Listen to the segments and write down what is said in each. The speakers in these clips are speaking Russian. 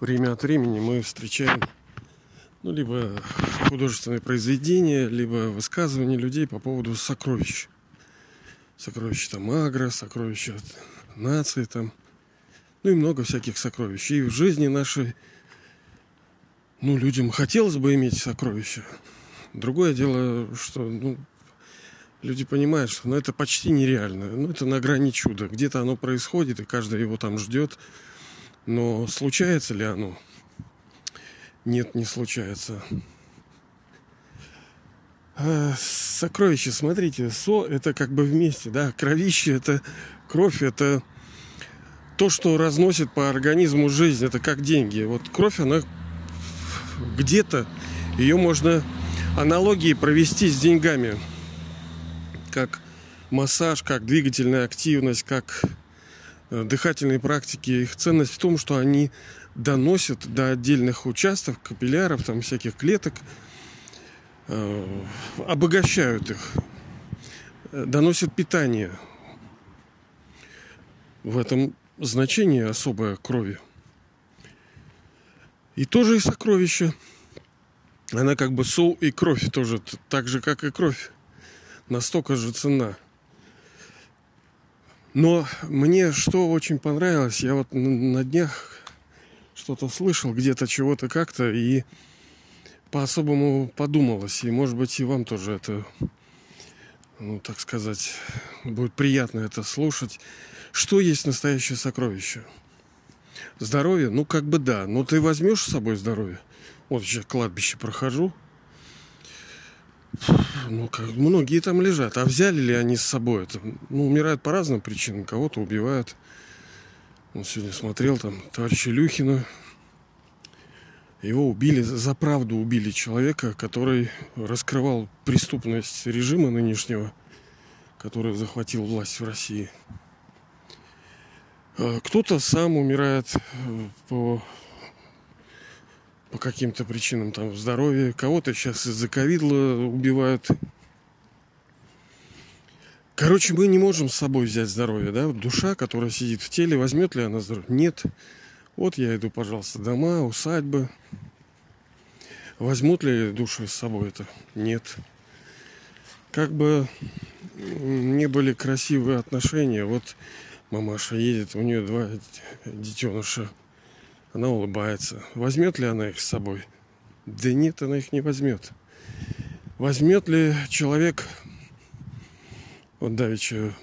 время от времени мы встречаем ну, либо художественные произведения, либо высказывания людей по поводу сокровищ. Сокровища там агро, сокровища нации там. Ну и много всяких сокровищ. И в жизни нашей, ну, людям хотелось бы иметь сокровища. Другое дело, что, ну, люди понимают, что ну, это почти нереально. Ну, это на грани чуда. Где-то оно происходит, и каждый его там ждет. Но случается ли оно? Нет, не случается. А, сокровище, смотрите, со это как бы вместе, да, кровище это кровь, это то, что разносит по организму жизнь, это как деньги. Вот кровь, она где-то, ее можно аналогии провести с деньгами, как массаж, как двигательная активность, как дыхательные практики. Их ценность в том, что они доносят до отдельных участков, капилляров, там всяких клеток, э, обогащают их, доносят питание. В этом значение особое крови. И тоже и сокровище. Она как бы сол и кровь тоже, так же, как и кровь. Настолько же цена. Но мне что очень понравилось, я вот на днях что-то слышал где-то, чего-то как-то, и по-особому подумалось. И, может быть, и вам тоже это, ну, так сказать, будет приятно это слушать. Что есть настоящее сокровище? Здоровье? Ну, как бы да. Но ты возьмешь с собой здоровье? Вот сейчас кладбище прохожу. Ну, как многие там лежат. А взяли ли они с собой это? Ну, умирают по разным причинам. Кого-то убивают. Он сегодня смотрел там товарища Люхина. Его убили, за правду убили человека, который раскрывал преступность режима нынешнего, который захватил власть в России. А кто-то сам умирает э, по, по каким-то причинам там здоровья, кого-то сейчас из-за ковидла убивают. Короче, мы не можем с собой взять здоровье, да? Душа, которая сидит в теле, возьмет ли она здоровье? Нет. Вот я иду, пожалуйста, дома, усадьбы. Возьмут ли души с собой это? Нет. Как бы не были красивые отношения. Вот мамаша едет, у нее два детеныша. Она улыбается. Возьмет ли она их с собой? Да нет, она их не возьмет. Возьмет ли человек вот Давича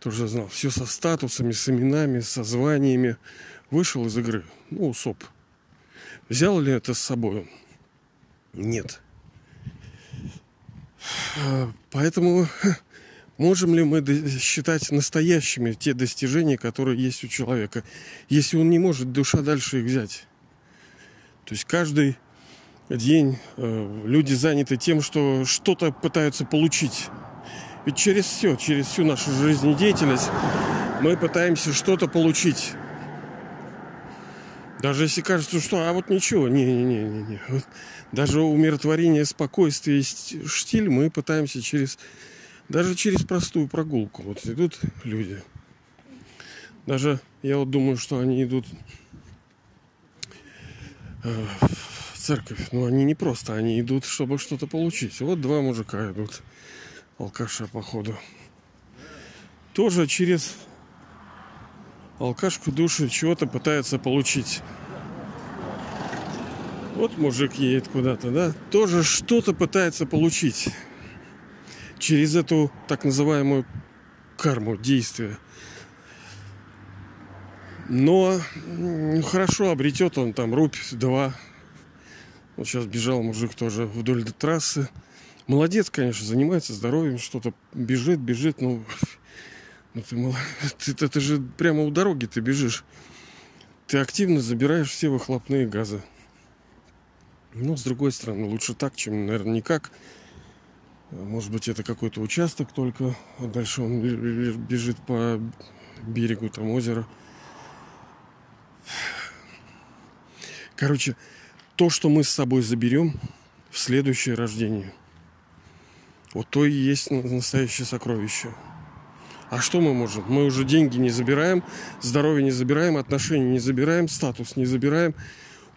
тоже знал. Все со статусами, с именами, со званиями. Вышел из игры. Ну, СОП. Взял ли это с собой? Нет. Поэтому можем ли мы считать настоящими те достижения, которые есть у человека, если он не может душа дальше их взять? То есть каждый день э, люди заняты тем, что что-то пытаются получить. Ведь через все, через всю нашу жизнедеятельность мы пытаемся что-то получить. Даже если кажется, что а вот ничего, не-не-не-не. Вот даже умиротворение, спокойствие, штиль мы пытаемся через, даже через простую прогулку. Вот идут люди. Даже я вот думаю, что они идут э, в церковь. Но они не просто, они идут, чтобы что-то получить. Вот два мужика идут алкаша, походу. Тоже через алкашку души чего-то пытается получить. Вот мужик едет куда-то, да, тоже что-то пытается получить через эту так называемую карму действия. Но ну, хорошо обретет он там рубь, два. Вот сейчас бежал мужик тоже вдоль трассы. Молодец, конечно, занимается здоровьем, что-то бежит, бежит, ну, ну ты, ты, ты, ты же прямо у дороги ты бежишь. Ты активно забираешь все выхлопные газы. Ну, с другой стороны, лучше так, чем, наверное, никак. Может быть, это какой-то участок только, а дальше он бежит по берегу там озера. Короче, то, что мы с собой заберем в следующее рождение – вот то и есть настоящее сокровище. А что мы можем? Мы уже деньги не забираем, здоровье не забираем, отношения не забираем, статус не забираем,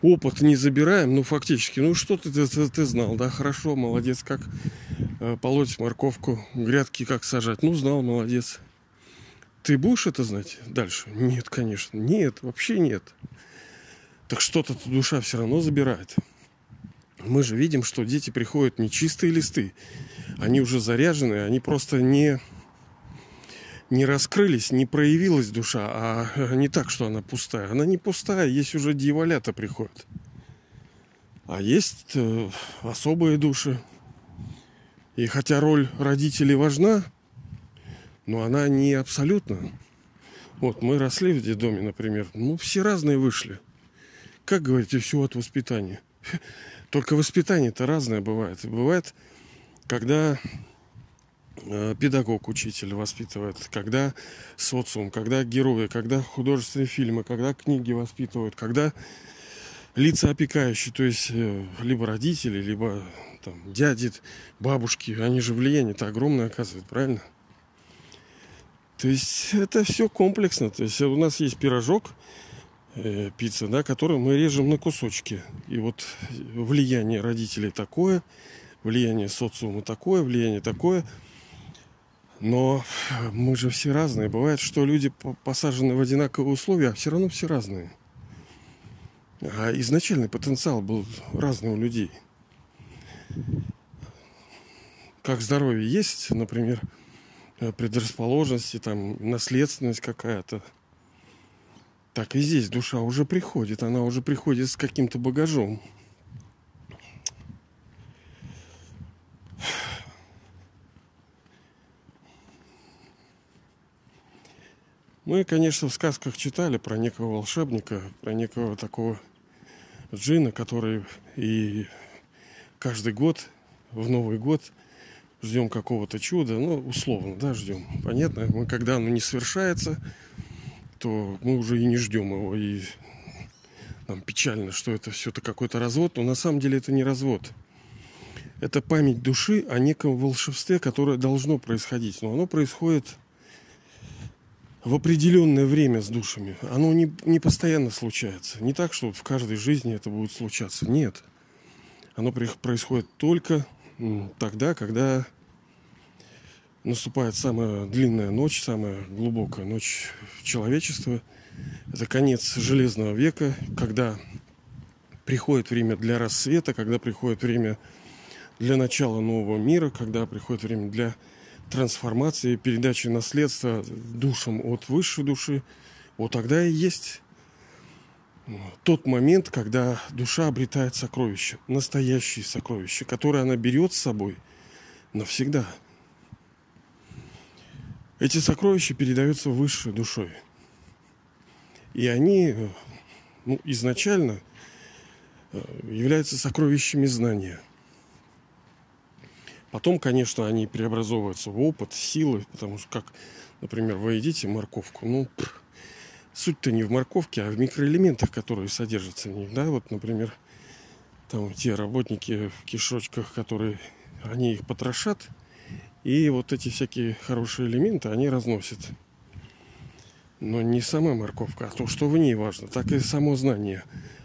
опыт не забираем. Ну, фактически, ну что ты, ты, ты, знал, да? Хорошо, молодец, как полоть морковку, грядки как сажать. Ну, знал, молодец. Ты будешь это знать дальше? Нет, конечно. Нет, вообще нет. Так что-то душа все равно забирает. Мы же видим, что дети приходят не чистые листы. Они уже заряжены, они просто не не раскрылись, не проявилась душа, а не так, что она пустая. Она не пустая, есть уже дьяволята приходят. А есть э, особые души. И хотя роль родителей важна, но она не абсолютно. Вот мы росли в детдоме, например. Ну, все разные вышли. Как говорите, все от воспитания. Только воспитание-то разное бывает. Бывает, когда Э, педагог, учитель воспитывает, когда социум, когда герои, когда художественные фильмы, когда книги воспитывают, когда лица опекающие, то есть э, либо родители, либо там, дяди, бабушки, они же влияние-то огромное оказывают, правильно? То есть это все комплексно. То есть у нас есть пирожок, э, пицца, да, который мы режем на кусочки. И вот влияние родителей такое, влияние социума такое, влияние такое – но мы же все разные. Бывает, что люди посажены в одинаковые условия, а все равно все разные. А изначальный потенциал был разный у людей. Как здоровье есть, например, предрасположенности, там, наследственность какая-то. Так и здесь душа уже приходит, она уже приходит с каким-то багажом. Мы, конечно, в сказках читали про некого волшебника, про некого такого джина, который и каждый год, в Новый год, ждем какого-то чуда, ну, условно, да, ждем. Понятно, мы, когда оно не совершается, то мы уже и не ждем его, и нам печально, что это все-то какой-то развод, но на самом деле это не развод. Это память души о неком волшебстве, которое должно происходить, но оно происходит в определенное время с душами. Оно не, не постоянно случается. Не так, что в каждой жизни это будет случаться. Нет. Оно происходит только тогда, когда наступает самая длинная ночь, самая глубокая ночь человечества. Это конец железного века, когда приходит время для рассвета, когда приходит время для начала нового мира, когда приходит время для трансформации, передачи наследства душам от высшей души, вот тогда и есть тот момент, когда душа обретает сокровище, настоящие сокровища, которые она берет с собой навсегда. Эти сокровища передаются высшей душой. И они ну, изначально э, являются сокровищами знания – Потом, конечно, они преобразовываются в опыт, силы, потому что, как, например, вы едите морковку, ну, суть-то не в морковке, а в микроэлементах, которые содержатся в них, да, вот, например, там те работники в кишочках, которые, они их потрошат, и вот эти всякие хорошие элементы они разносят. Но не сама морковка, а то, что в ней важно, так и само знание.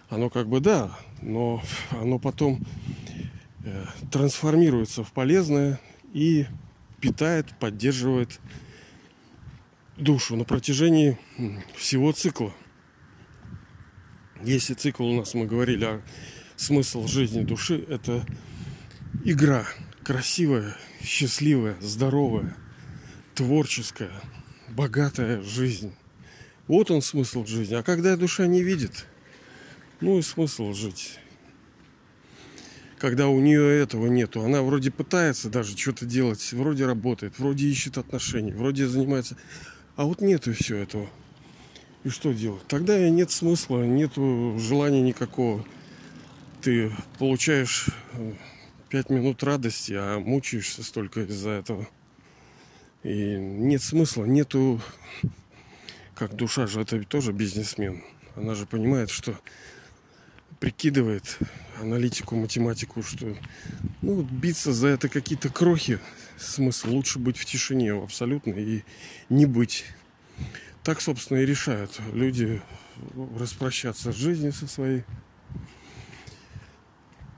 Оно как бы да, но оно потом трансформируется в полезное и питает, поддерживает душу на протяжении всего цикла. Если цикл у нас, мы говорили, о смысл жизни души – это игра, красивая, счастливая, здоровая, творческая, богатая жизнь. Вот он смысл жизни. А когда душа не видит, ну и смысл жить когда у нее этого нету. Она вроде пытается даже что-то делать, вроде работает, вроде ищет отношения, вроде занимается. А вот нету все этого. И что делать? Тогда нет смысла, нету желания никакого. Ты получаешь э, пять минут радости, а мучаешься столько из-за этого. И нет смысла, нету... Как душа же, это тоже бизнесмен. Она же понимает, что прикидывает аналитику, математику, что ну, биться за это какие-то крохи, смысл лучше быть в тишине абсолютно и не быть. Так, собственно, и решают люди распрощаться с жизнью со своей.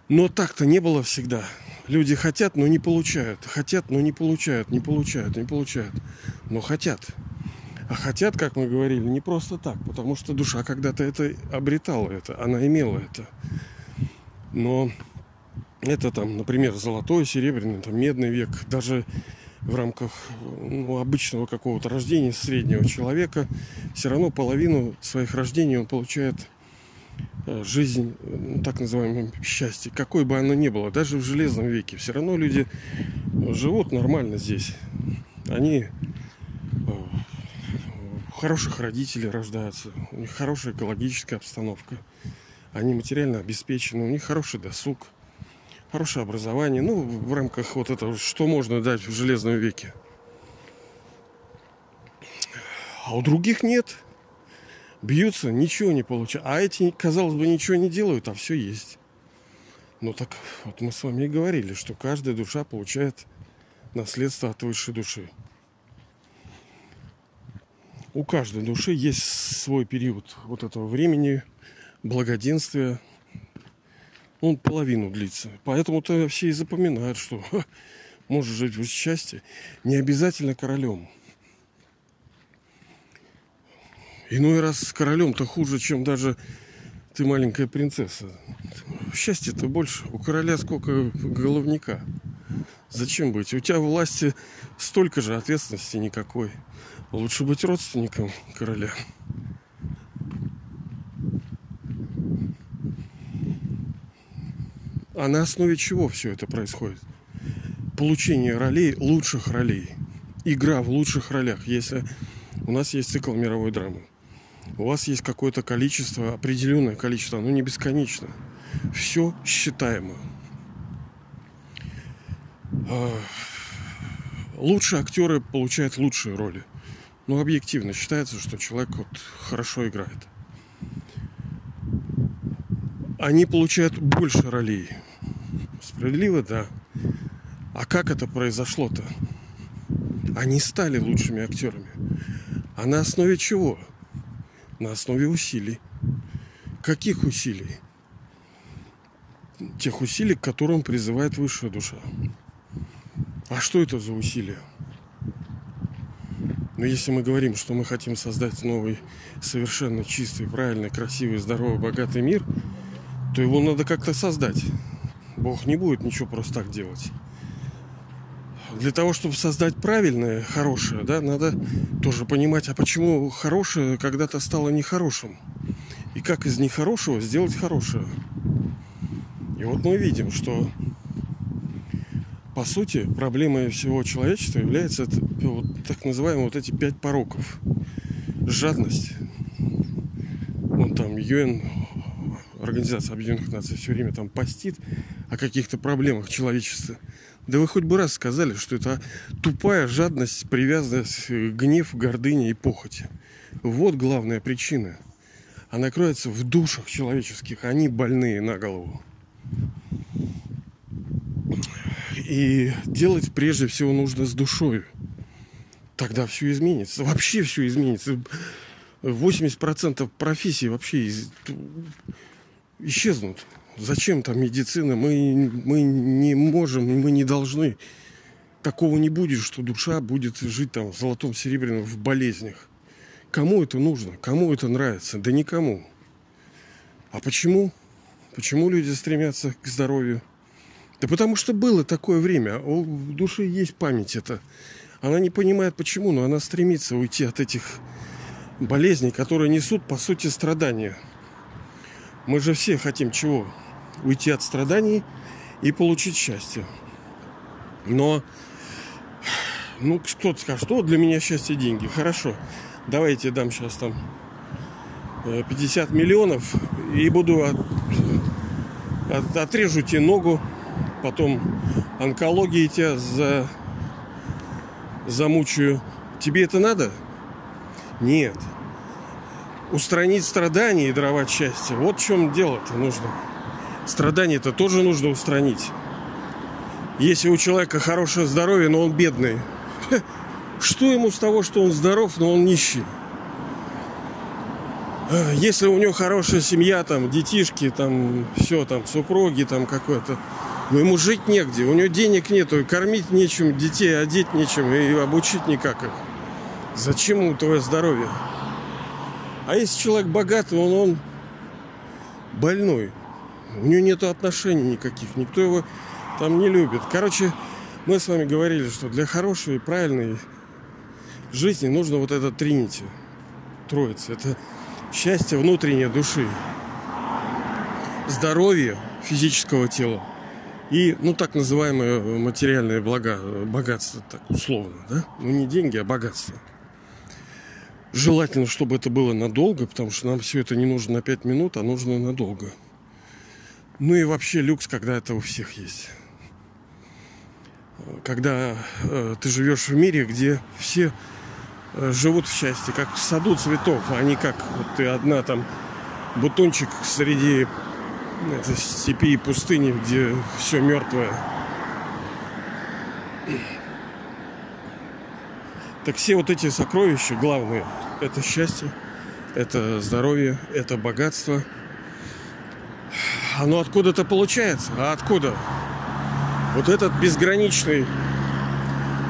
Но так-то не было всегда. Люди хотят, но не получают. Хотят, но не получают, не получают, не получают. Но хотят. А хотят, как мы говорили, не просто так, потому что душа когда-то это обретала это, она имела это. Но это там, например, золотой, серебряный, там, медный век, даже в рамках ну, обычного какого-то рождения среднего человека, все равно половину своих рождений он получает э, жизнь, ну, так называемое счастье, какой бы оно ни было, даже в железном веке, все равно люди живут нормально здесь. Они хороших родителей рождаются, у них хорошая экологическая обстановка, они материально обеспечены, у них хороший досуг, хорошее образование, ну, в рамках вот этого, что можно дать в железном веке. А у других нет. Бьются, ничего не получают. А эти, казалось бы, ничего не делают, а все есть. Ну так вот мы с вами и говорили, что каждая душа получает наследство от высшей души у каждой души есть свой период вот этого времени, благоденствия. Он половину длится. Поэтому-то все и запоминают, что можешь жить в счастье. Не обязательно королем. Иной раз королем-то хуже, чем даже ты маленькая принцесса. Счастья-то больше. У короля сколько головника. Зачем быть? У тебя власти столько же, ответственности никакой. Лучше быть родственником короля. А на основе чего все это происходит? Получение ролей, лучших ролей. Игра в лучших ролях. Если у нас есть цикл мировой драмы, у вас есть какое-то количество, определенное количество, оно не бесконечно. Все считаемо. А, лучшие актеры получают лучшие роли. Ну, объективно считается, что человек вот хорошо играет. Они получают больше ролей. Справедливо, да. А как это произошло-то? Они стали лучшими актерами. А на основе чего? На основе усилий. Каких усилий? Тех усилий, к которым призывает высшая душа. А что это за усилия? Но если мы говорим, что мы хотим создать новый, совершенно чистый, правильный, красивый, здоровый, богатый мир, то его надо как-то создать. Бог не будет ничего просто так делать. Для того, чтобы создать правильное, хорошее, да, надо тоже понимать, а почему хорошее когда-то стало нехорошим. И как из нехорошего сделать хорошее. И вот мы видим, что по сути, проблемой всего человечества является вот, так называемые вот эти пять пороков. Жадность. Вон там ЮН, Организация Объединенных Наций, все время там постит о каких-то проблемах человечества. Да вы хоть бы раз сказали, что это тупая жадность, привязанность, гнев, гордыня и похоть. Вот главная причина. Она кроется в душах человеческих. Они больные на голову. И делать прежде всего нужно с душой. Тогда все изменится. Вообще все изменится. 80% профессий вообще из... исчезнут. Зачем там медицина? Мы, мы не можем, мы не должны. Такого не будет, что душа будет жить там в золотом, серебряном, в болезнях. Кому это нужно? Кому это нравится? Да никому. А почему? Почему люди стремятся к здоровью? Да потому что было такое время. У души есть память это. Она не понимает почему, но она стремится уйти от этих болезней, которые несут, по сути, страдания. Мы же все хотим чего? Уйти от страданий и получить счастье. Но, ну, кто-то скажет, что для меня счастье деньги. Хорошо, давайте дам сейчас там 50 э, миллионов и буду от, от, отрежу тебе ногу, потом онкологии тебя за... замучаю. Тебе это надо? Нет. Устранить страдания и даровать счастье. Вот в чем дело-то нужно. Страдания-то тоже нужно устранить. Если у человека хорошее здоровье, но он бедный, что ему с того, что он здоров, но он нищий? Если у него хорошая семья, там, детишки, там, все, там, супруги, там, какой-то, но ему жить негде, у него денег нету, кормить нечем, детей одеть нечем, и обучить никак их. Зачем ему твое здоровье? А если человек богатый, он, он больной. У него нет отношений никаких, никто его там не любит. Короче, мы с вами говорили, что для хорошей и правильной жизни нужно вот это тринити, троица. Это счастье внутренней души, здоровье физического тела и, ну, так называемые материальные блага, богатство, так условно, да? Ну, не деньги, а богатство. Желательно, чтобы это было надолго, потому что нам все это не нужно на 5 минут, а нужно надолго. Ну и вообще люкс, когда это у всех есть. Когда э, ты живешь в мире, где все э, живут в счастье, как в саду цветов, а не как вот ты одна там бутончик среди степи и пустыни, где все мертвое. Так все вот эти сокровища главные – это счастье, это здоровье, это богатство. Оно откуда-то получается. А откуда? Вот этот безграничный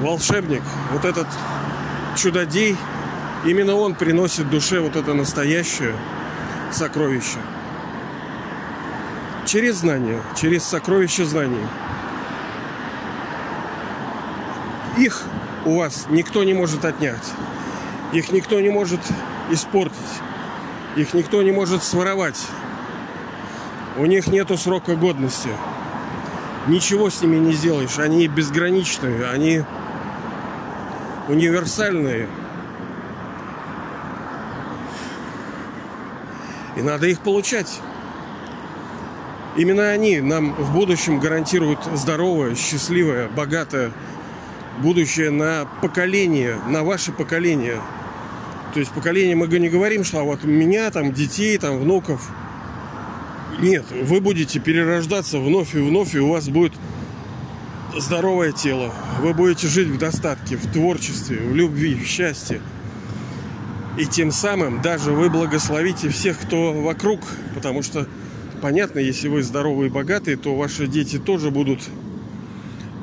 волшебник, вот этот чудодей, именно он приносит душе вот это настоящее сокровище – Через знания, через сокровища знаний. Их у вас никто не может отнять. Их никто не может испортить. Их никто не может своровать. У них нету срока годности. Ничего с ними не сделаешь. Они безграничные, они универсальные. И надо их получать. Именно они нам в будущем гарантируют здоровое, счастливое, богатое будущее на поколение, на ваше поколение. То есть поколение мы не говорим, что а вот меня, там, детей, там, внуков. Нет, вы будете перерождаться вновь и вновь, и у вас будет здоровое тело. Вы будете жить в достатке, в творчестве, в любви, в счастье. И тем самым даже вы благословите всех, кто вокруг, потому что понятно, если вы здоровые и богатые, то ваши дети тоже будут,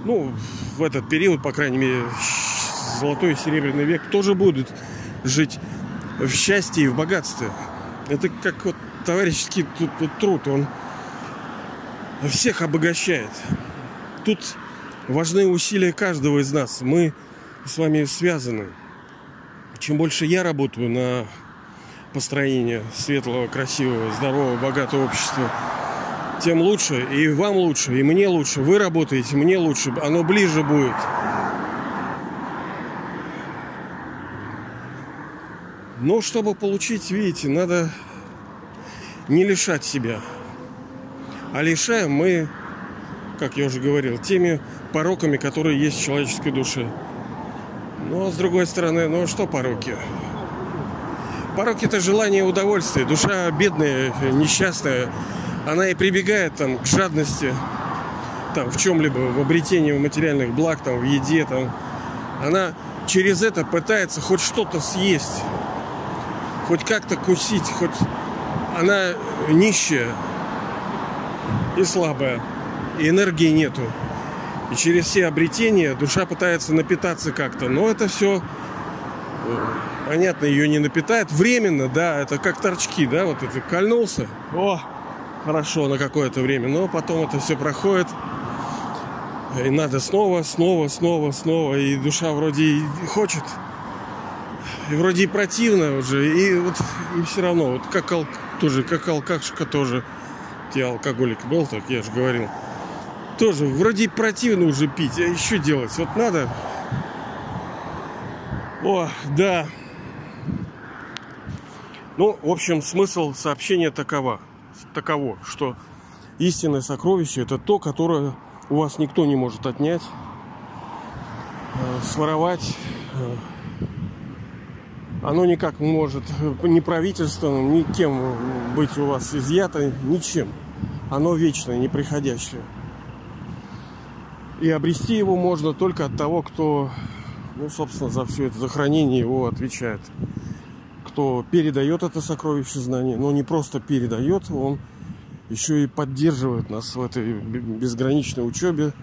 ну, в этот период, по крайней мере, золотой и серебряный век, тоже будут жить в счастье и в богатстве. Это как вот товарищеский тут, тут труд, он всех обогащает. Тут важны усилия каждого из нас. Мы с вами связаны. Чем больше я работаю на построения светлого, красивого, здорового, богатого общества, тем лучше. И вам лучше, и мне лучше. Вы работаете, мне лучше. Оно ближе будет. Но чтобы получить, видите, надо не лишать себя. А лишаем мы, как я уже говорил, теми пороками, которые есть в человеческой душе. Ну, а с другой стороны, ну что пороки? Порок это желание удовольствия. Душа бедная, несчастная, она и прибегает там к жадности, там в чем-либо, в обретении материальных благ, там в еде, там. Она через это пытается хоть что-то съесть, хоть как-то кусить, хоть она нищая и слабая, и энергии нету. И через все обретения душа пытается напитаться как-то. Но это все понятно, ее не напитает. Временно, да, это как торчки, да, вот это кольнулся. О, хорошо на какое-то время, но потом это все проходит. И надо снова, снова, снова, снова. И душа вроде и хочет. И вроде и противно уже. И вот и все равно. Вот как ал, тоже, как алкашка тоже. Я алкоголик был, так я же говорил. Тоже вроде и противно уже пить. А еще делать? Вот надо. О, да. Ну, в общем, смысл сообщения такова, таково, что истинное сокровище это то, которое у вас никто не может отнять, э, своровать, э, Оно никак не может ни правительством, ни кем быть у вас изъято, ничем. Оно вечное, неприходящее. И обрести его можно только от того, кто, ну, собственно, за все это, за хранение его отвечает. Кто передает это сокровище знания, но не просто передает, он еще и поддерживает нас в этой безграничной учебе,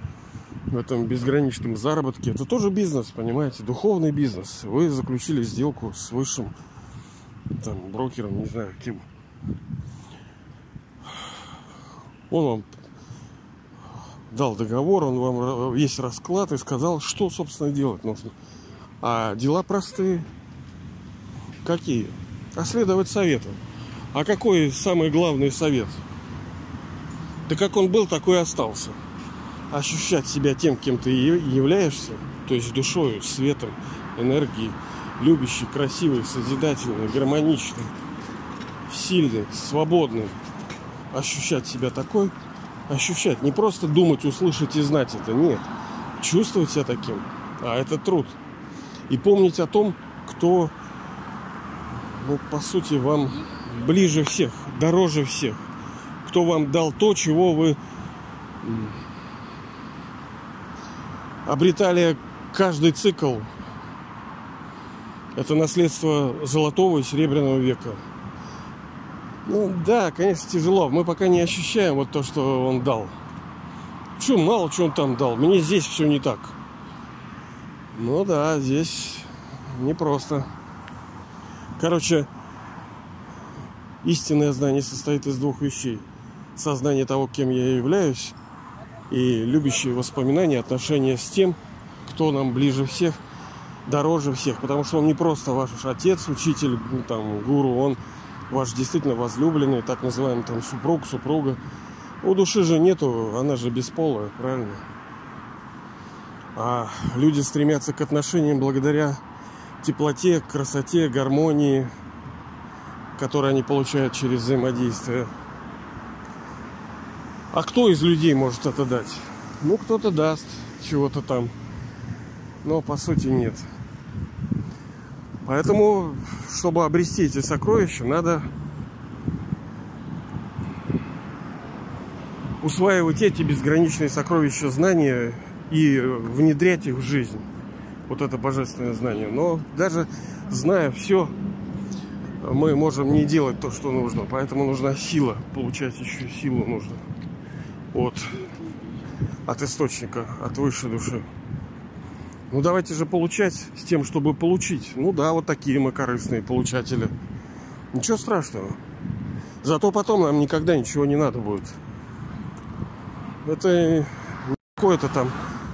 в этом безграничном заработке. Это тоже бизнес, понимаете, духовный бизнес. Вы заключили сделку с высшим там, брокером, не знаю, кем. Он вам дал договор, он вам весь расклад и сказал, что, собственно, делать нужно. А дела простые. Какие? А следовать совету. А какой самый главный совет? Да как он был, такой и остался. Ощущать себя тем, кем ты являешься, то есть душою, светом, энергией, любящий, красивый, созидательный, гармоничный, сильный, свободный. Ощущать себя такой – ощущать. Не просто думать, услышать и знать это. Нет. Чувствовать себя таким. А это труд. И помнить о том, кто, ну, по сути, вам ближе всех, дороже всех. Кто вам дал то, чего вы обретали каждый цикл. Это наследство золотого и серебряного века. Ну да, конечно, тяжело. Мы пока не ощущаем вот то, что он дал. Че, мало что он там дал. Мне здесь все не так. Ну да, здесь непросто. Короче, истинное знание состоит из двух вещей. Сознание того, кем я являюсь, и любящие воспоминания, отношения с тем, кто нам ближе всех, дороже всех. Потому что он не просто ваш отец, учитель, там, гуру, он ваш действительно возлюбленный, так называемый там супруг, супруга. У души же нету, она же бесполая, правильно? А люди стремятся к отношениям благодаря теплоте, красоте, гармонии, которые они получают через взаимодействие. А кто из людей может это дать? Ну, кто-то даст чего-то там. Но по сути нет. Поэтому, чтобы обрести эти сокровища, надо усваивать эти безграничные сокровища знания и внедрять их в жизнь. Вот это божественное знание. Но даже зная все, мы можем не делать то, что нужно. Поэтому нужна сила. Получать еще силу нужно. От, от источника, от высшей души. Ну давайте же получать с тем, чтобы получить. Ну да, вот такие мы корыстные получатели. Ничего страшного. Зато потом нам никогда ничего не надо будет. Это какое-то там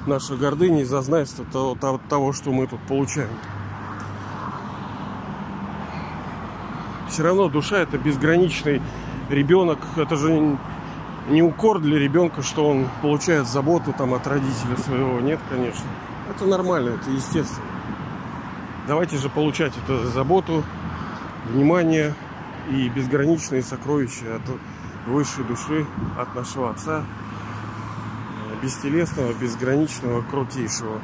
наша гордыня и зазнайство того, того, того, что мы тут получаем. Все равно душа это безграничный ребенок. Это же не укор для ребенка, что он получает заботу там от родителя своего. Нет, конечно. Это нормально, это естественно. Давайте же получать эту заботу, внимание и безграничные сокровища от высшей души, от нашего Отца, бестелесного, безграничного, крутейшего.